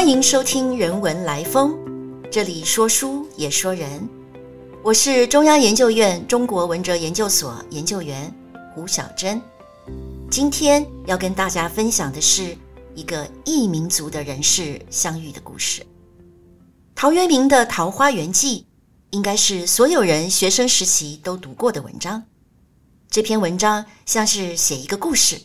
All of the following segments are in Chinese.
欢迎收听《人文来风》，这里说书也说人。我是中央研究院中国文哲研究所研究员胡晓珍。今天要跟大家分享的是一个异民族的人士相遇的故事。陶渊明的《桃花源记》应该是所有人学生时期都读过的文章。这篇文章像是写一个故事，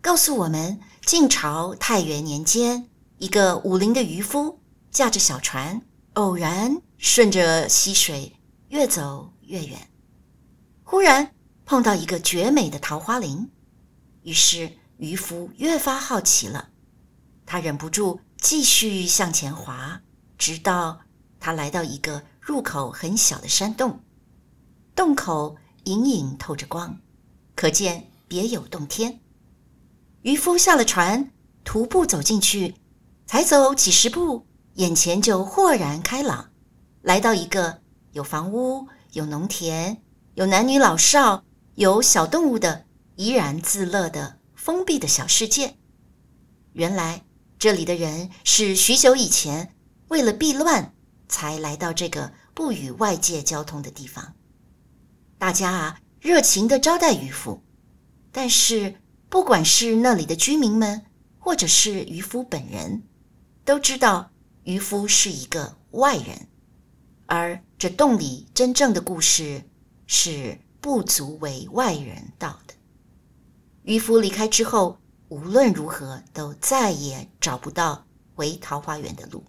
告诉我们晋朝太元年间。一个武陵的渔夫驾着小船，偶然顺着溪水越走越远，忽然碰到一个绝美的桃花林，于是渔夫越发好奇了，他忍不住继续向前划，直到他来到一个入口很小的山洞，洞口隐隐透着光，可见别有洞天。渔夫下了船，徒步走进去。才走几十步，眼前就豁然开朗，来到一个有房屋、有农田、有男女老少、有小动物的怡然自乐的封闭的小世界。原来这里的人是许久以前为了避乱才来到这个不与外界交通的地方。大家啊，热情的招待渔夫，但是不管是那里的居民们，或者是渔夫本人。都知道渔夫是一个外人，而这洞里真正的故事是不足为外人道的。渔夫离开之后，无论如何都再也找不到回桃花源的路。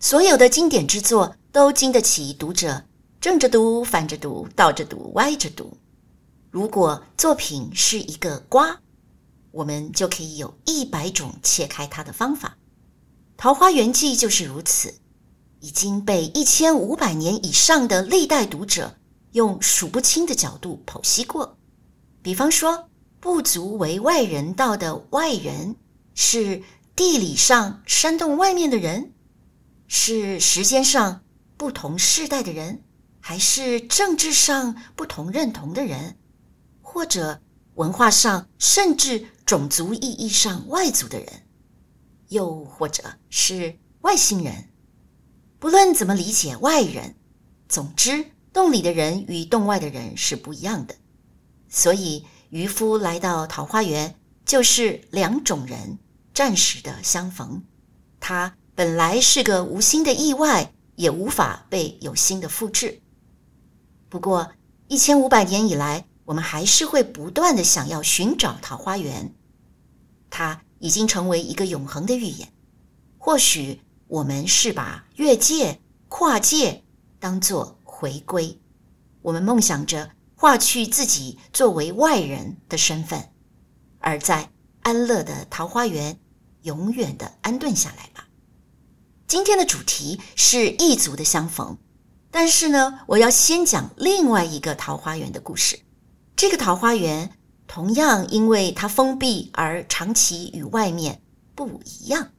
所有的经典之作都经得起读者正着读、反着读、倒着读、歪着读。如果作品是一个瓜，我们就可以有一百种切开它的方法。《桃花源记》就是如此，已经被一千五百年以上的历代读者用数不清的角度剖析过。比方说，不足为外人道的外人，是地理上山洞外面的人，是时间上不同世代的人，还是政治上不同认同的人，或者文化上甚至种族意义上外族的人。又或者是外星人，不论怎么理解外人，总之洞里的人与洞外的人是不一样的。所以渔夫来到桃花源，就是两种人暂时的相逢。他本来是个无心的意外，也无法被有心的复制。不过一千五百年以来，我们还是会不断的想要寻找桃花源。他。已经成为一个永恒的预言。或许我们是把越界、跨界当作回归，我们梦想着化去自己作为外人的身份，而在安乐的桃花源永远的安顿下来吧。今天的主题是异族的相逢，但是呢，我要先讲另外一个桃花源的故事。这个桃花源。同样，因为它封闭而长期与外面不一样。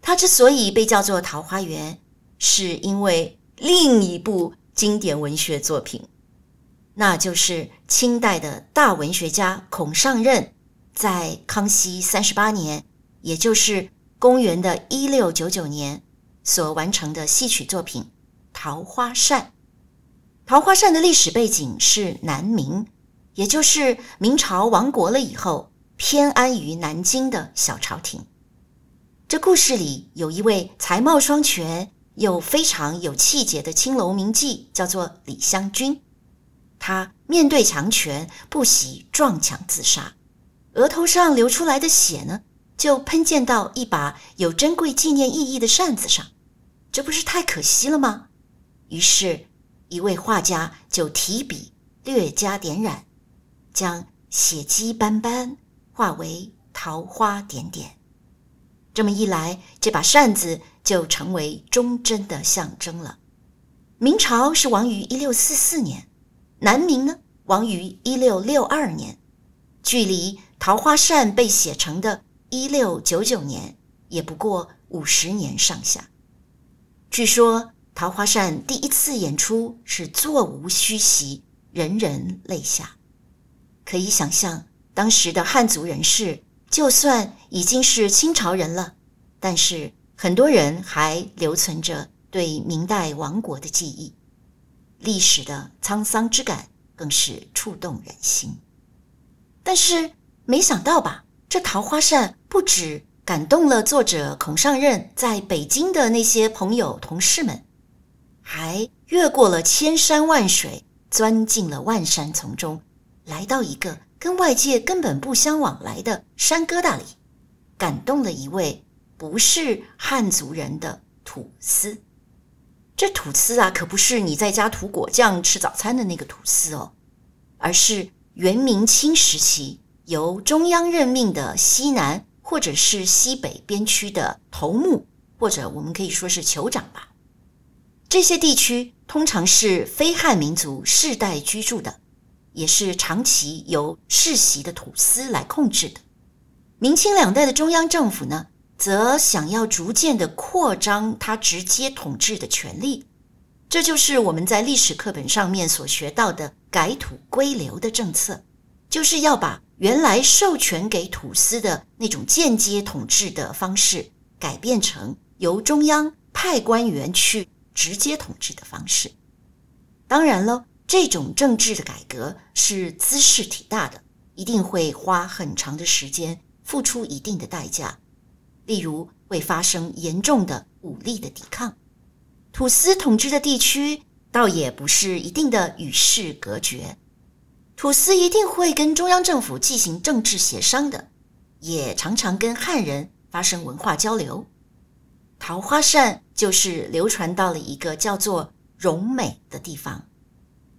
它之所以被叫做桃花源，是因为另一部经典文学作品，那就是清代的大文学家孔尚任在康熙三十八年，也就是公元的一六九九年所完成的戏曲作品《桃花扇》。《桃花扇》的历史背景是南明。也就是明朝亡国了以后，偏安于南京的小朝廷。这故事里有一位才貌双全又非常有气节的青楼名妓，叫做李香君。他面对强权，不惜撞墙自杀，额头上流出来的血呢，就喷溅到一把有珍贵纪念意义的扇子上，这不是太可惜了吗？于是，一位画家就提笔略加点染。将血迹斑斑化为桃花点点，这么一来，这把扇子就成为忠贞的象征了。明朝是亡于一六四四年，南明呢亡于一六六二年，距离桃花扇被写成的一六九九年也不过五十年上下。据说桃花扇第一次演出是座无虚席，人人泪下。可以想象，当时的汉族人士，就算已经是清朝人了，但是很多人还留存着对明代亡国的记忆，历史的沧桑之感更是触动人心。但是没想到吧，这桃花扇不止感动了作者孔尚任在北京的那些朋友同事们，还越过了千山万水，钻进了万山丛中，来到一个跟外界根本不相往来的山疙瘩里，感动了一位。不是汉族人的土司，这土司啊，可不是你在家涂果酱吃早餐的那个土司哦，而是元明清时期由中央任命的西南或者是西北边区的头目，或者我们可以说是酋长吧。这些地区通常是非汉民族世代居住的，也是长期由世袭的土司来控制的。明清两代的中央政府呢？则想要逐渐的扩张他直接统治的权力，这就是我们在历史课本上面所学到的改土归流的政策，就是要把原来授权给土司的那种间接统治的方式，改变成由中央派官员去直接统治的方式。当然了，这种政治的改革是姿势体大的，一定会花很长的时间，付出一定的代价。例如会发生严重的武力的抵抗，土司统治的地区倒也不是一定的与世隔绝，土司一定会跟中央政府进行政治协商的，也常常跟汉人发生文化交流。桃花扇就是流传到了一个叫做荣美的地方，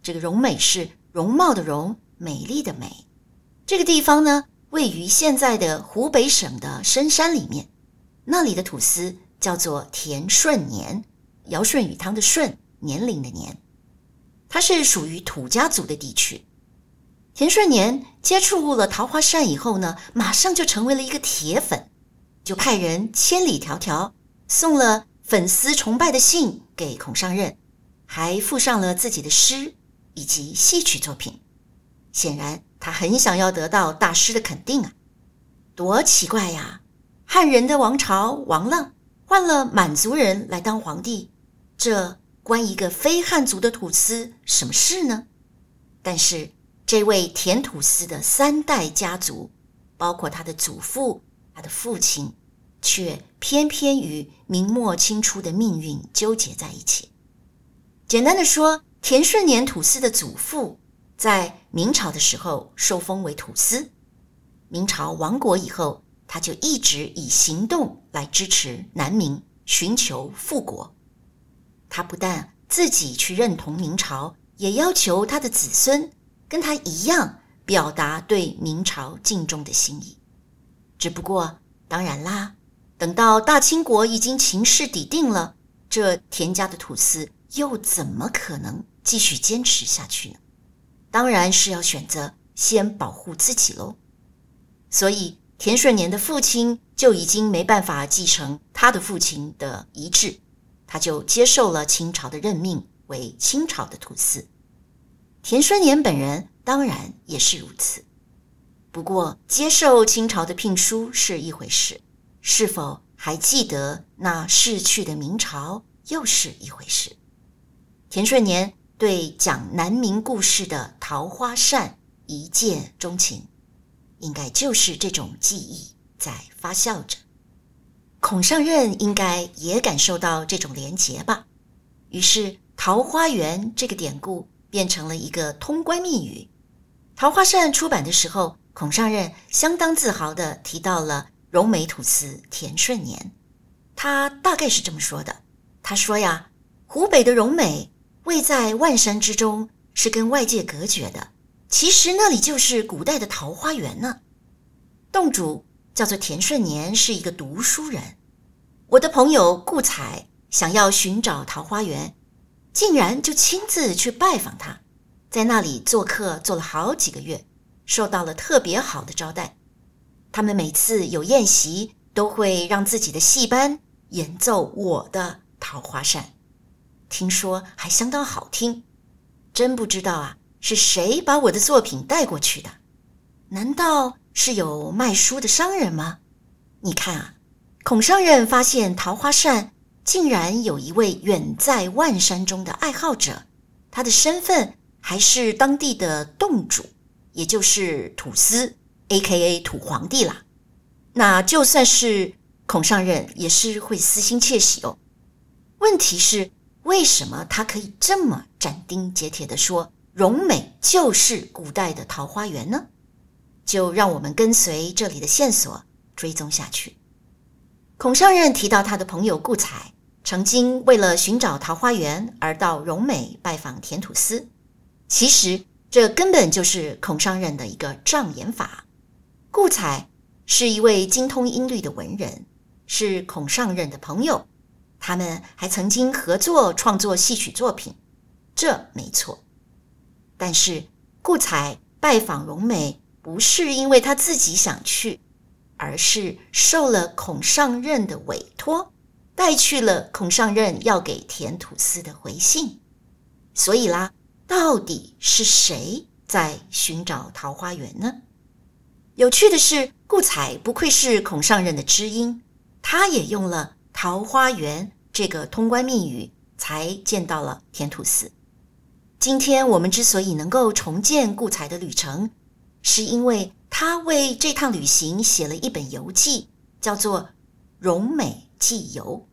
这个荣美是容貌的容，美丽的美。这个地方呢，位于现在的湖北省的深山里面。那里的土司叫做田顺年，尧舜禹汤的舜，年龄的年，它是属于土家族的地区。田顺年接触了桃花扇以后呢，马上就成为了一个铁粉，就派人千里迢迢送了粉丝崇拜的信给孔尚任，还附上了自己的诗以及戏曲作品。显然，他很想要得到大师的肯定啊！多奇怪呀！汉人的王朝亡了，换了满族人来当皇帝，这关一个非汉族的土司什么事呢？但是这位田土司的三代家族，包括他的祖父、他的父亲，却偏偏与明末清初的命运纠结在一起。简单的说，田顺年土司的祖父在明朝的时候受封为土司，明朝亡国以后。他就一直以行动来支持南明，寻求复国。他不但自己去认同明朝，也要求他的子孙跟他一样，表达对明朝敬重的心意。只不过，当然啦，等到大清国已经情势底定了，这田家的土司又怎么可能继续坚持下去呢？当然是要选择先保护自己喽。所以。田顺年的父亲就已经没办法继承他的父亲的遗志，他就接受了清朝的任命为清朝的土司。田顺年本人当然也是如此。不过，接受清朝的聘书是一回事，是否还记得那逝去的明朝又是一回事。田顺年对讲南明故事的桃花扇一见钟情。应该就是这种记忆在发酵着，孔尚任应该也感受到这种连结吧。于是“桃花源”这个典故变成了一个通关密语。桃花扇出版的时候，孔尚任相当自豪地提到了荣美土司田顺年。他大概是这么说的：“他说呀，湖北的荣美位在万山之中，是跟外界隔绝的。”其实那里就是古代的桃花源呢。洞主叫做田顺年，是一个读书人。我的朋友顾彩想要寻找桃花源，竟然就亲自去拜访他，在那里做客做了好几个月，受到了特别好的招待。他们每次有宴席，都会让自己的戏班演奏我的桃花扇，听说还相当好听。真不知道啊。是谁把我的作品带过去的？难道是有卖书的商人吗？你看啊，孔尚任发现桃花扇竟然有一位远在万山中的爱好者，他的身份还是当地的洞主，也就是土司 （A.K.A. 土皇帝）啦。那就算是孔尚任，也是会私心窃喜哦。问题是，为什么他可以这么斩钉截铁地说荣美就是古代的桃花源呢？就让我们跟随这里的线索追踪下去。孔尚任提到他的朋友顾采曾经为了寻找桃花源而到荣美拜访田土司，其实这根本就是孔尚任的一个障眼法。顾采是一位精通音律的文人，是孔尚任的朋友，他们还曾经合作创作戏曲作品，这没错。但是顾采拜访荣美不是因为他自己想去。而是受了孔尚任的委托，带去了孔尚任要给田土司的回信。所以啦，到底是谁在寻找桃花源呢？有趣的是，顾采不愧是孔尚任的知音，他也用了“桃花源”这个通关密语，才见到了田土司。今天我们之所以能够重建顾才的旅程，是因为。他为这趟旅行写了一本游记，叫做《荣美记游》。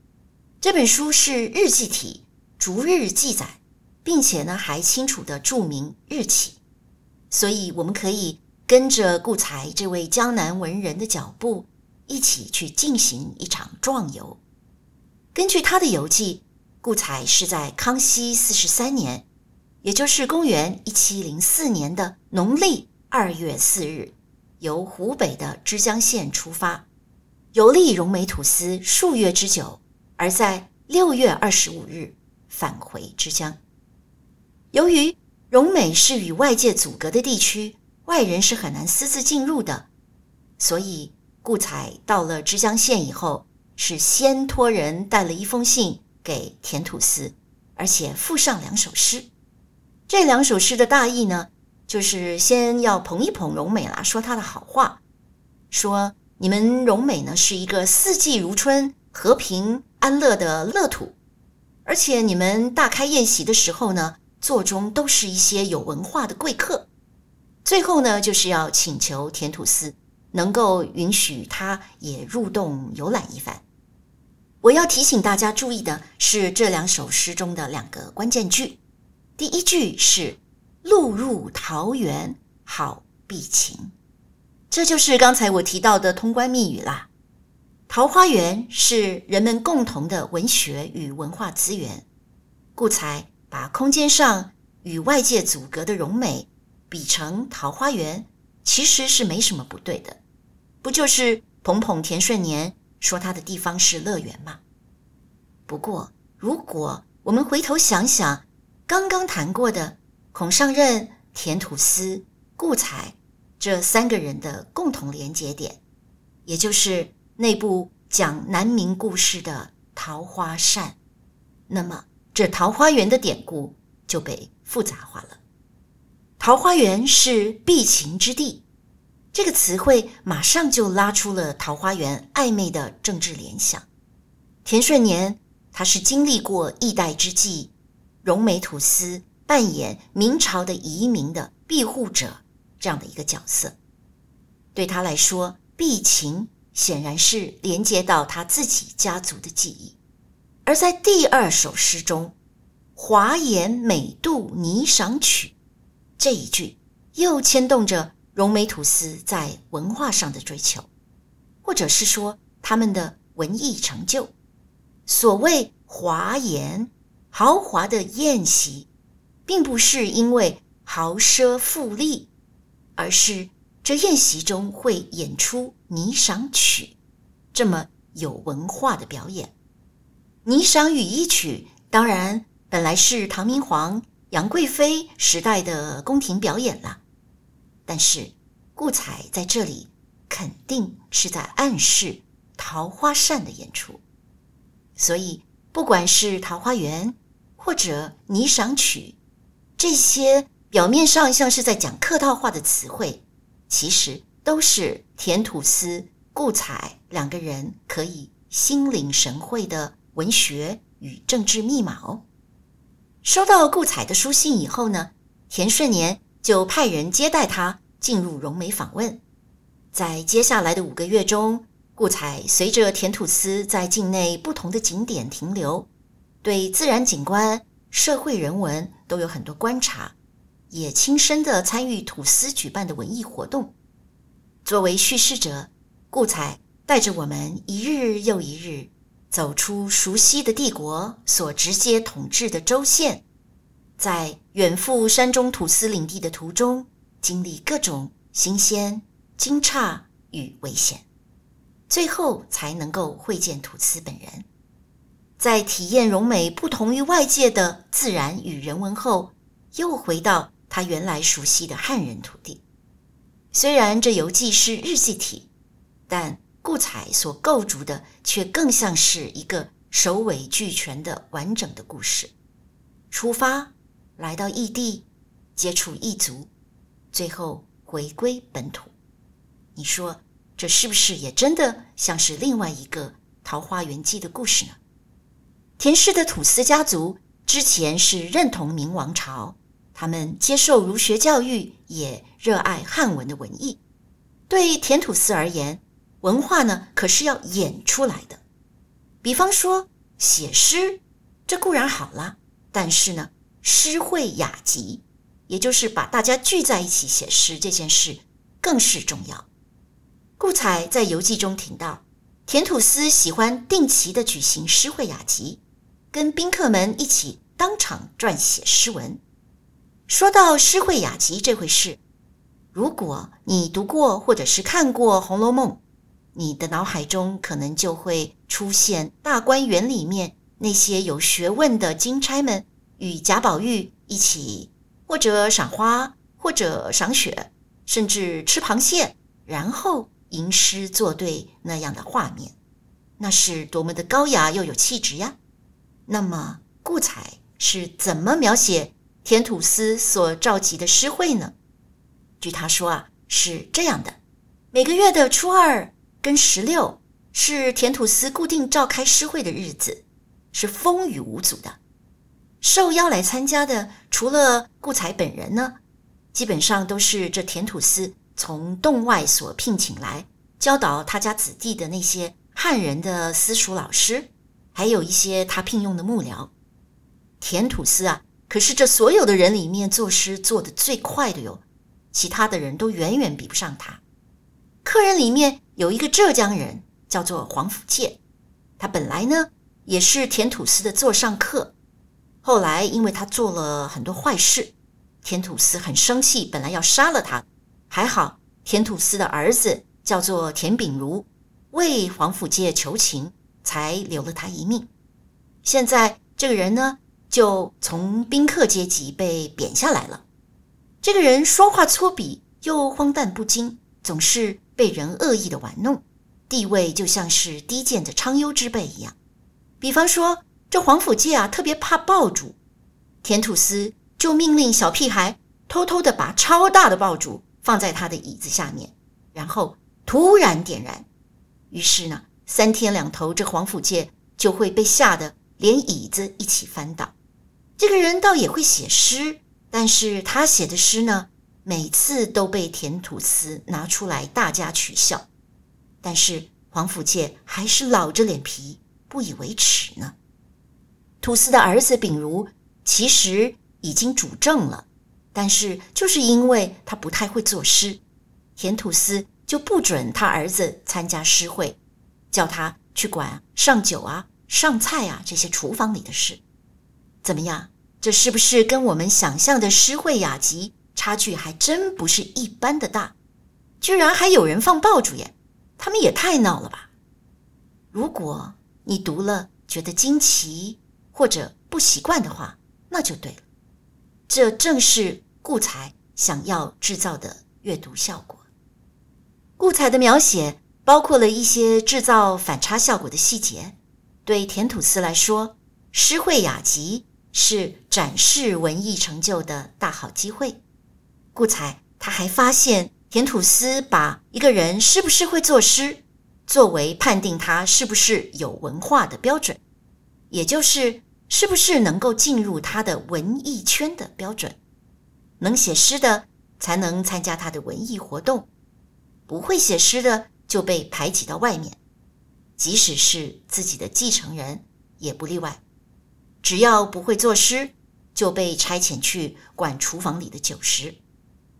这本书是日记体，逐日记载，并且呢还清楚的注明日期。所以我们可以跟着顾才这位江南文人的脚步，一起去进行一场壮游。根据他的游记，顾采是在康熙四十三年，也就是公元一七零四年的农历二月四日。由湖北的枝江县出发，游历荣美土司数月之久，而在六月二十五日返回枝江。由于荣美是与外界阻隔的地区，外人是很难私自进入的，所以顾采到了枝江县以后，是先托人带了一封信给田土司，而且附上两首诗。这两首诗的大意呢？就是先要捧一捧荣美啦，说她的好话，说你们荣美呢是一个四季如春、和平安乐的乐土，而且你们大开宴席的时候呢，座中都是一些有文化的贵客。最后呢，就是要请求田土司能够允许他也入洞游览一番。我要提醒大家注意的是这两首诗中的两个关键句，第一句是。路入桃源好避情，这就是刚才我提到的通关密语啦。桃花源是人们共同的文学与文化资源，故才把空间上与外界阻隔的荣美比成桃花源，其实是没什么不对的。不就是捧捧田顺年说他的地方是乐园吗？不过，如果我们回头想想刚刚谈过的。孔尚任、田土司、顾采这三个人的共同连结点，也就是那部讲南明故事的《桃花扇》，那么这桃花源的典故就被复杂化了。桃花源是避情之地，这个词汇马上就拉出了桃花源暧昧的政治联想。田顺年他是经历过易代之际，荣美土司。扮演明朝的移民的庇护者这样的一个角色，对他来说，避秦显然是连接到他自己家族的记忆。而在第二首诗中，“华严美度霓裳曲”这一句，又牵动着荣美土司在文化上的追求，或者是说他们的文艺成就。所谓华严，豪华的宴席。并不是因为豪奢富丽，而是这宴席中会演出霓裳曲，这么有文化的表演。霓裳羽衣曲当然本来是唐明皇、杨贵妃时代的宫廷表演了，但是顾采在这里肯定是在暗示桃花扇的演出，所以不管是桃花源或者霓裳曲。这些表面上像是在讲客套话的词汇，其实都是田土司、顾采两个人可以心领神会的文学与政治密码哦。收到顾彩的书信以后呢，田顺年就派人接待他进入荣美访问。在接下来的五个月中，顾彩随着田土司在境内不同的景点停留，对自然景观、社会人文都有很多观察，也亲身的参与土司举办的文艺活动。作为叙事者，顾彩带着我们一日又一日走出熟悉的帝国所直接统治的州县，在远赴山中土司领地的途中，经历各种新鲜。惊诧与危险，最后才能够会见土司本人。在体验荣美不同于外界的自然与人文后，又回到他原来熟悉的汉人土地。虽然这游记是日记体，但顾彩所构筑的却更像是一个首尾俱全的完整的故事。出发，来到异地，接触异族，最后回归本土。你说这是不是也真的像是另外一个《桃花源记》的故事呢？田氏的土司家族之前是认同明王朝，他们接受儒学教育，也热爱汉文的文艺。对田土司而言，文化呢可是要演出来的。比方说写诗，这固然好了，但是呢，诗会雅集，也就是把大家聚在一起写诗这件事，更是重要。顾彩在游记中提到，田土司喜欢定期的举行诗会雅集，跟宾客们一起当场撰写诗文。说到诗会雅集这回事，如果你读过或者是看过《红楼梦》，你的脑海中可能就会出现大观园里面那些有学问的金钗们与贾宝玉一起，或者赏花，或者赏雪，甚至吃螃蟹，然后。吟诗作对那样的画面，那是多么的高雅又有气质呀！那么顾彩是怎么描写田土司所召集的诗会呢？据他说啊，是这样的：每个月的初二跟十六是田土司固定召开诗会的日子，是风雨无阻的。受邀来参加的，除了顾彩本人呢，基本上都是这田土司。从洞外所聘请来教导他家子弟的那些汉人的私塾老师，还有一些他聘用的幕僚。田土司啊，可是这所有的人里面作诗做的最快的哟，其他的人都远远比不上他。客人里面有一个浙江人，叫做黄甫介，他本来呢也是田土司的座上客，后来因为他做了很多坏事，田土司很生气，本来要杀了他。还好，田土司的儿子叫做田秉如，为黄甫介求情，才留了他一命。现在这个人呢，就从宾客阶级被贬下来了。这个人说话粗鄙又荒诞不经，总是被人恶意的玩弄，地位就像是低贱的昌优之辈一样。比方说，这黄甫介啊，特别怕爆竹，田土司就命令小屁孩偷偷的把超大的爆竹。放在他的椅子下面，然后突然点燃，于是呢，三天两头，这黄甫介就会被吓得连椅子一起翻倒。这个人倒也会写诗，但是他写的诗呢，每次都被田土司拿出来大家取笑。但是黄甫介还是老着脸皮，不以为耻呢。土司的儿子秉如其实已经主政了。但是，就是因为他不太会作诗，田土司就不准他儿子参加诗会，叫他去管上酒啊、上菜啊这些厨房里的事。怎么样？这是不是跟我们想象的诗会雅集差距还真不是一般的大？居然还有人放爆竹耶！他们也太闹了吧！如果你读了觉得惊奇或者不习惯的话，那就对了。这正是。顾彩想要制造的阅读效果。顾彩的描写包括了一些制造反差效果的细节。对田土司来说，诗会雅集是展示文艺成就的大好机会。顾彩他还发现，田土司把一个人是不是会作诗，作为判定他是不是有文化的标准，也就是是不是能够进入他的文艺圈的标准。能写诗的才能参加他的文艺活动，不会写诗的就被排挤到外面，即使是自己的继承人也不例外。只要不会作诗，就被差遣去管厨房里的酒食，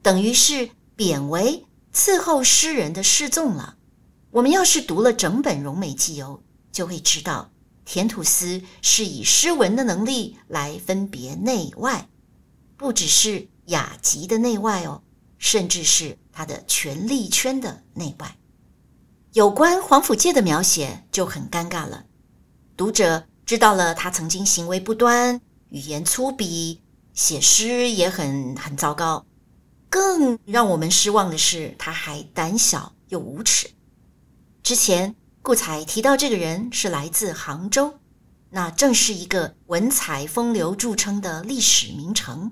等于是贬为伺候诗人的侍从了。我们要是读了整本《荣美纪游》，就会知道田土司是以诗文的能力来分别内外，不只是雅集的内外哦，甚至是他的权力圈的内外。有关黄甫介的描写就很尴尬了，读者知道了他曾经行为不端。语言粗鄙，写诗也很很糟糕。更让我们失望的是，他还胆小又无耻。之前顾彩提到这个人是来自杭州，那正是一个文采风流著称的历史名城。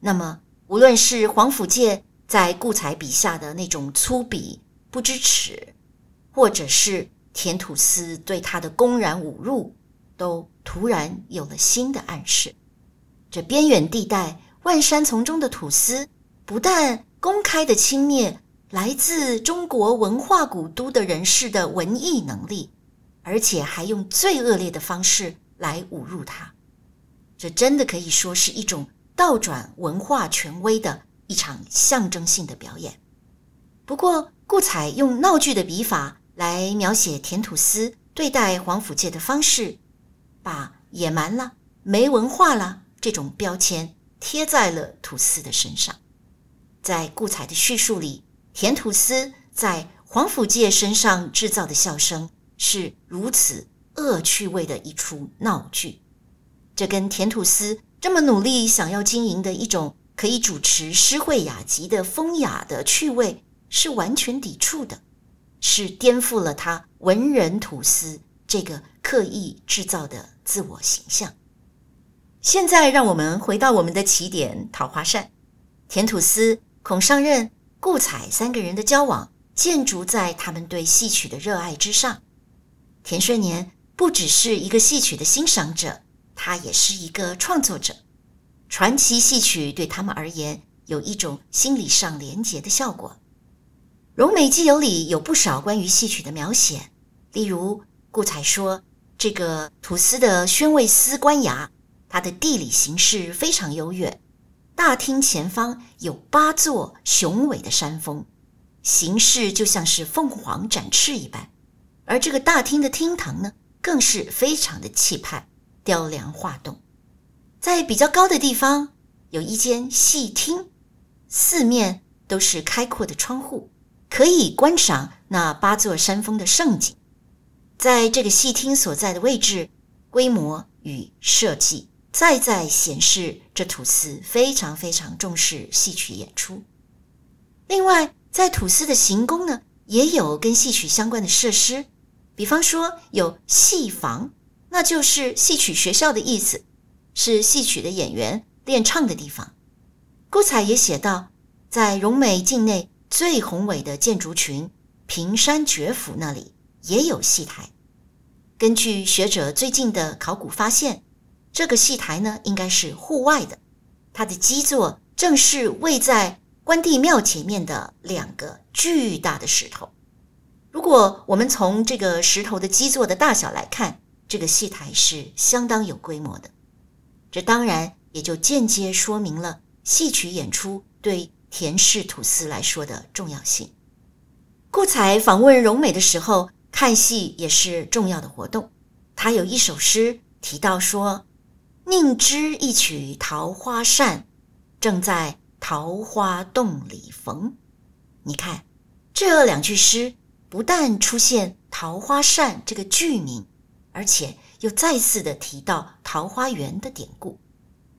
那么，无论是黄甫介在顾彩笔下的那种粗鄙不知耻，或者是田土司对他的公然侮辱。都突然有了新的暗示。这边远地带万山丛中的土司，不但公开的轻蔑来自中国文化古都的人士的文艺能力，而且还用最恶劣的方式来侮辱他。这真的可以说是一种倒转文化权威的一场象征性的表演。不过，顾彩用闹剧的笔法来描写田土司对待黄甫介的方式。把野蛮了、没文化了这种标签贴在了吐司的身上。在顾彩的叙述里，田吐司在黄甫介身上制造的笑声是如此恶趣味的一出闹剧，这跟田吐司这么努力想要经营的一种可以主持诗会雅集的风雅的趣味是完全抵触的，是颠覆了他文人吐司。这个刻意制造的自我形象。现在，让我们回到我们的起点——桃花扇。田吐司、孔上任、顾彩三个人的交往，建筑在他们对戏曲的热爱之上。田顺年不只是一个戏曲的欣赏者，他也是一个创作者。传奇戏曲对他们而言，有一种心理上连结的效果。《荣美记游》里有不少关于戏曲的描写，例如。顾才说：“这个土司的宣慰司官衙，它的地理形势非常优越。大厅前方有八座雄伟的山峰，形势就像是凤凰展翅一般。而这个大厅的厅堂呢，更是非常的气派，雕梁画栋。在比较高的地方有一间戏厅，四面都是开阔的窗户，可以观赏那八座山峰的胜景。”在这个戏厅所在的位置、规模与设计，再再显示这土司非常非常重视戏曲演出。另外，在土司的行宫呢，也有跟戏曲相关的设施，比方说有戏房，那就是戏曲学校的意思，是戏曲的演员练唱的地方。顾彩也写道，在荣美境内最宏伟的建筑群平山绝府那里。也有戏台。根据学者最近的考古发现，这个戏台呢应该是户外的，它的基座正是位在关帝庙前面的两个巨大的石头。如果我们从这个石头的基座的大小来看，这个戏台是相当有规模的。这当然也就间接说明了戏曲演出对田氏土司来说的重要性。顾才访问荣美的时候。看戏也是重要的活动。他有一首诗提到说：“宁知一曲桃花扇，正在桃花洞里逢。”你看，这两句诗不但出现“桃花扇”这个剧名，而且又再次的提到桃花源的典故，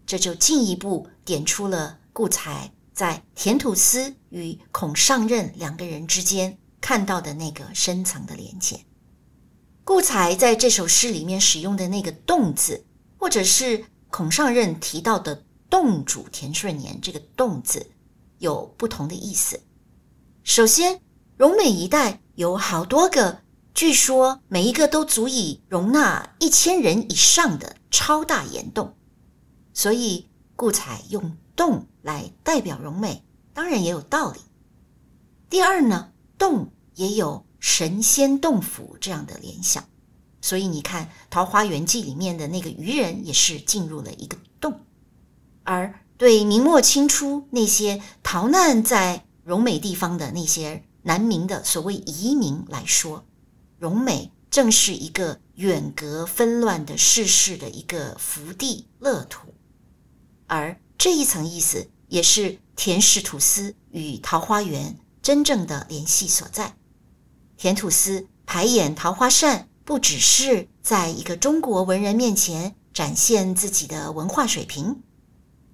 这就进一步点出了顾才在田土司与孔尚任两个人之间。看到的那个深层的连接，顾才在这首诗里面使用的那个“洞”字，或者是孔尚任提到的“洞主田顺年”这个“洞”字，有不同的意思。首先，荣美一带有好多个据说每一个都足以容纳一千人以上的超大岩洞，所以顾彩用洞来代表荣美，当然也有道理。第二呢，洞也有神仙洞府这样的联想，所以你看《桃花源记》里面的那个渔人也是进入了一个洞，而对明末清初那些逃难在荣美地方的那些南明的所谓移民来说，荣美正是一个远隔纷乱的世事的一个福地乐土，而这一层意思也是田氏土司与桃花源。真正的联系所在，田土司排演桃花扇，不只是在一个中国文人面前展现自己的文化水平，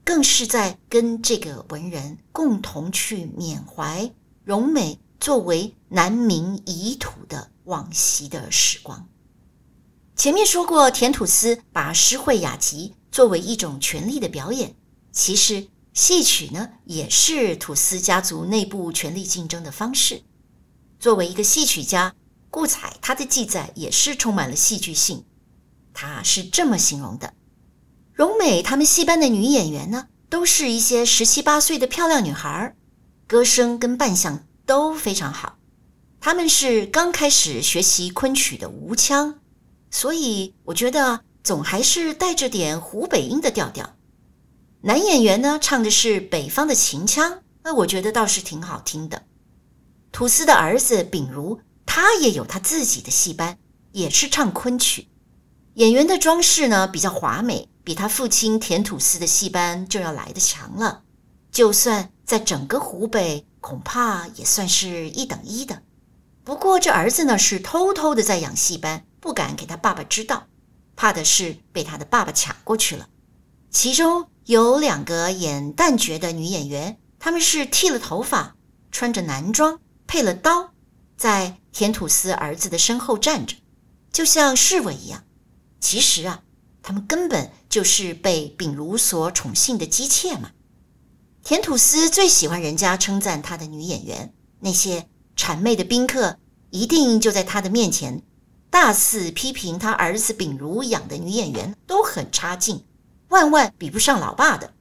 更是在跟这个文人共同去缅怀荣美作为南明遗土的往昔的时光。前面说过，田土司把诗会雅集作为一种权力的表演，其实。戏曲呢，也是土司家族内部权力竞争的方式。作为一个戏曲家，顾彩他的记载也是充满了戏剧性。他是这么形容的：荣美他们戏班的女演员呢，都是一些十七八岁的漂亮女孩，歌声跟扮相都非常好。他们是刚开始学习昆曲的吴腔，所以我觉得总还是带着点湖北音的调调。男演员呢，唱的是北方的秦腔，那我觉得倒是挺好听的。土司的儿子秉如，他也有他自己的戏班，也是唱昆曲。演员的装饰呢比较华美，比他父亲田土司的戏班就要来的强了。就算在整个湖北，恐怕也算是一等一的。不过这儿子呢是偷偷的在养戏班，不敢给他爸爸知道，怕的是被他的爸爸抢过去了。其中。有两个演旦角的女演员，她们是剃了头发，穿着男装，配了刀，在田土司儿子的身后站着，就像侍卫一样。其实啊，他们根本就是被秉如所宠幸的姬妾嘛。田土司最喜欢人家称赞他的女演员，那些谄媚的宾客一定就在他的面前大肆批评他儿子秉如养的女演员都很差劲。万万比不上老爸的。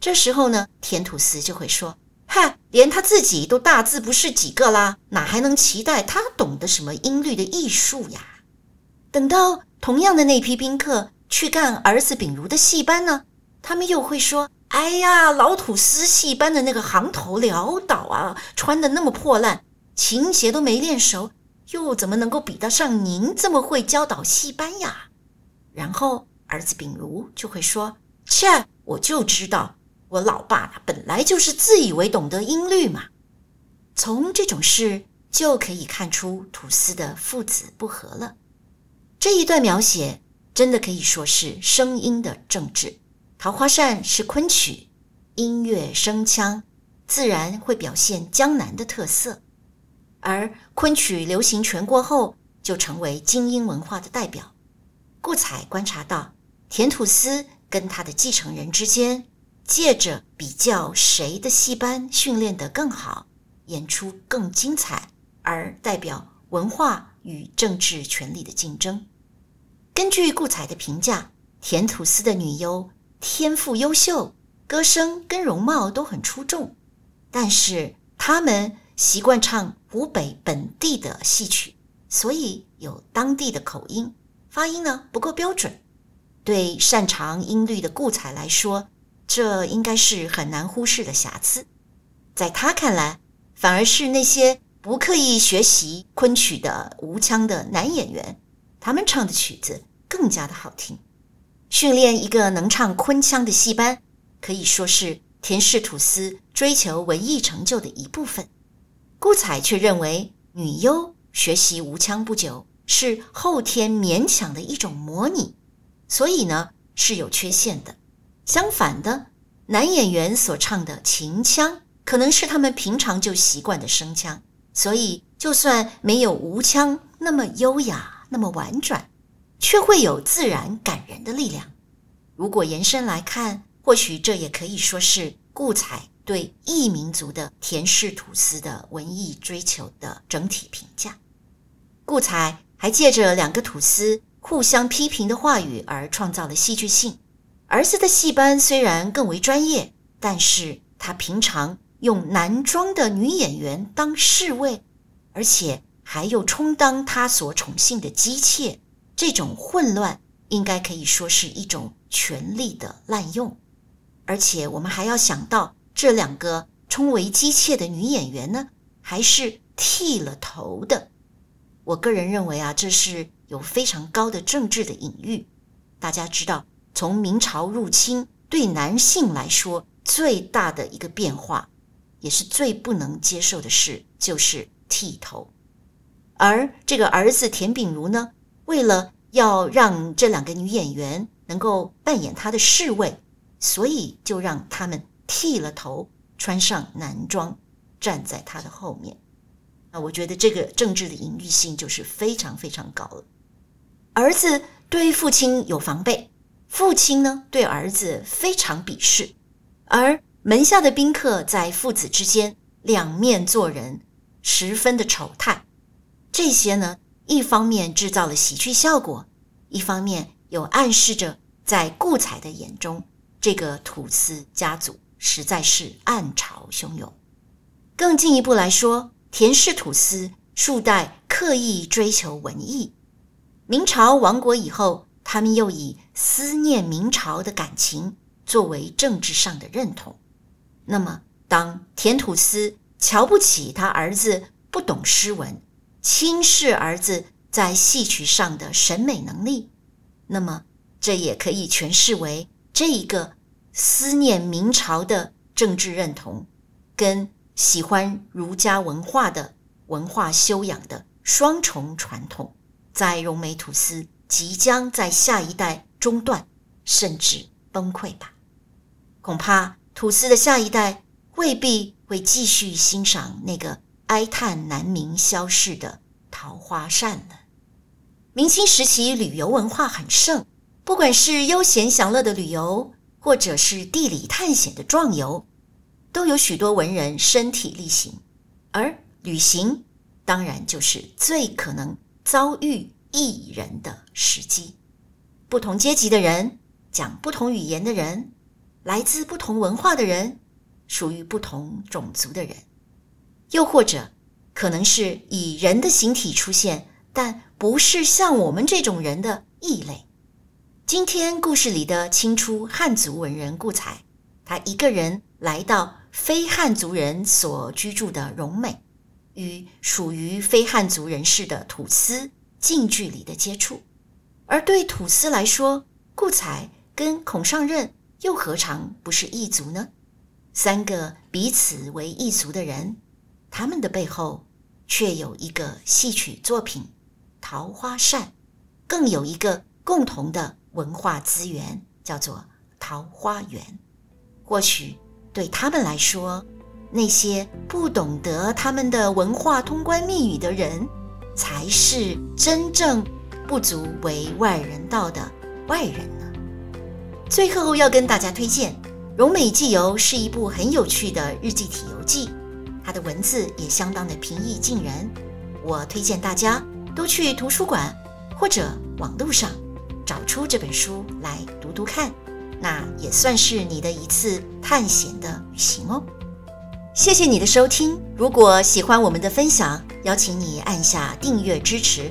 这时候呢，田土司就会说：“嗨，连他自己都大字不识几个啦，哪还能期待他懂得什么音律的艺术呀？”等到同样的那批宾客去干儿子秉如的戏班呢，他们又会说：“哎呀，老土司戏班的那个行头潦倒啊，穿的那么破烂，琴鞋都没练熟，又怎么能够比得上您这么会教导戏班呀？”然后。儿子秉如就会说：“切，我就知道，我老爸他本来就是自以为懂得音律嘛。”从这种事就可以看出土司的父子不和了。这一段描写真的可以说是声音的政治。桃花扇是昆曲，音乐声腔自然会表现江南的特色，而昆曲流行全国后，就成为精英文化的代表。顾彩观察到。田土司跟他的继承人之间，借着比较谁的戏班训练得更好，演出更精彩，而代表文化与政治权力的竞争。根据顾彩的评价，田土司的女优天赋优秀，歌声跟容貌都很出众，但是他们习惯唱湖北本地的戏曲，所以有当地的口音，发音呢不够标准。对擅长音律的顾彩来说，这应该是很难忽视的瑕疵。在他看来，反而是那些不刻意学习昆曲的吴腔的男演员，他们唱的曲子更加的好听。训练一个能唱昆腔的戏班，可以说是田氏土司追求文艺成就的一部分。顾彩却认为，女优学习吴腔不久，是后天勉强的一种模拟。所以呢是有缺陷的。相反的，男演员所唱的秦腔，可能是他们平常就习惯的声腔，所以就算没有吴腔那么优雅、那么婉转，却会有自然感人的力量。如果延伸来看，或许这也可以说是顾彩对异民族的田氏土司的文艺追求的整体评价。顾彩还借着两个土司互相批评的话语而创造了戏剧性。儿子的戏班虽然更为专业，但是他平常用男装的女演员当侍卫，而且还又充当他所宠幸的姬妾，这种混乱应该可以说是一种权力的滥用。而且我们还要想到，这两个充为姬妾的女演员呢，还是剃了头的。我个人认为啊，这是有非常高的政治的隐喻。大家知道。从明朝入侵，对男性来说最大的一个变化，也是最不能接受的事，就是剃头。而这个儿子田秉如呢，为了要让这两个女演员能够扮演他的侍卫，所以就让他们剃了头，穿上男装，站在他的后面。那我觉得这个政治的隐喻性就是非常非常高了。儿子对父亲有防备。父亲呢，对儿子非常鄙视，而门下的宾客在父子之间两面做人，十分的丑态。这些呢，一方面制造了喜剧效果，一方面又暗示着在顾彩的眼中，这个土司家族实在是暗潮汹涌。更进一步来说，田氏土司数代刻意追求文艺，明朝亡国以后。他们又以思念明朝的感情作为政治上的认同。那么，当田土司瞧不起他儿子不懂诗文，轻视儿子在戏曲上的审美能力，那么这也可以诠释为这一个思念明朝的政治认同，跟喜欢儒家文化的文化修养的双重传统，在荣美土司。即将在下一代中断，甚至崩溃吧？恐怕土司的下一代未必会继续欣赏那个哀叹南明消逝的桃花扇了。明清时期旅游文化很盛，不管是悠闲享乐的旅游，或者是地理探险的壮游，都有许多文人身体力行。而旅行当然就是最可能遭遇。异人的时机，不同阶级的人，讲不同语言的人，来自不同文化的人，属于不同种族的人，又或者可能是以人的形体出现，但不是像我们这种人的异类。今天故事里的清初汉族文人顾彩，他一个人来到非汉族人所居住的荣美，与属于非汉族人士的土司。近距离的接触，而对土司来说，顾彩跟孔尚任又何尝不是异族呢？三个彼此为异族的人，他们的背后却有一个戏曲作品《桃花扇》，更有一个共同的文化资源，叫做桃花源。或许对他们来说，那些不懂得他们的文化通关密语的人。才是真正不足为外人道的外人呢。最后要跟大家推荐《荣美纪游》，是一部很有趣的日记体游记，它的文字也相当的平易近人。我推荐大家都去图书馆或者网络上找出这本书来读读看，那也算是你的一次探险的旅行哦。谢谢你的收听。如果喜欢我们的分享，邀请你按下订阅支持。